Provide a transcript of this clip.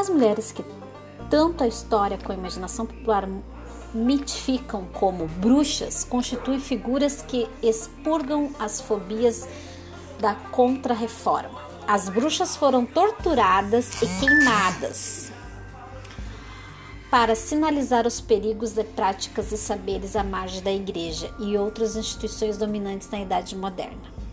As mulheres que tanto a história como a imaginação popular mitificam como bruxas constituem figuras que expurgam as fobias da contra-reforma. As bruxas foram torturadas e queimadas para sinalizar os perigos de práticas e saberes à margem da igreja e outras instituições dominantes na Idade Moderna.